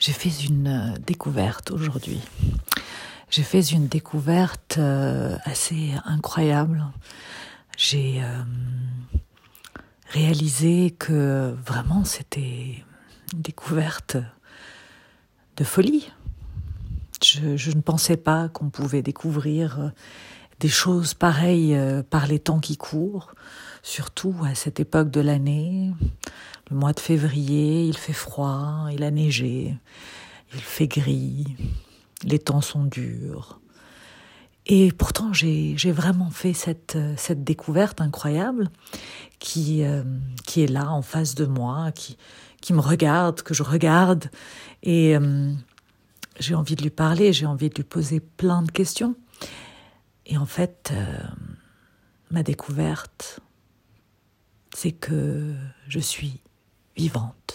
J'ai fait une euh, découverte aujourd'hui. J'ai fait une découverte euh, assez incroyable. J'ai euh, réalisé que vraiment c'était une découverte de folie. Je, je ne pensais pas qu'on pouvait découvrir des choses pareilles par les temps qui courent, surtout à cette époque de l'année, le mois de février, il fait froid, il a neigé, il fait gris, les temps sont durs. Et pourtant, j'ai vraiment fait cette, découverte incroyable qui, euh, qui est là en face de moi, qui, qui me regarde, que je regarde. Et euh, j'ai envie de lui parler, j'ai envie de lui poser plein de questions. Et en fait, euh, ma découverte, c'est que je suis vivante.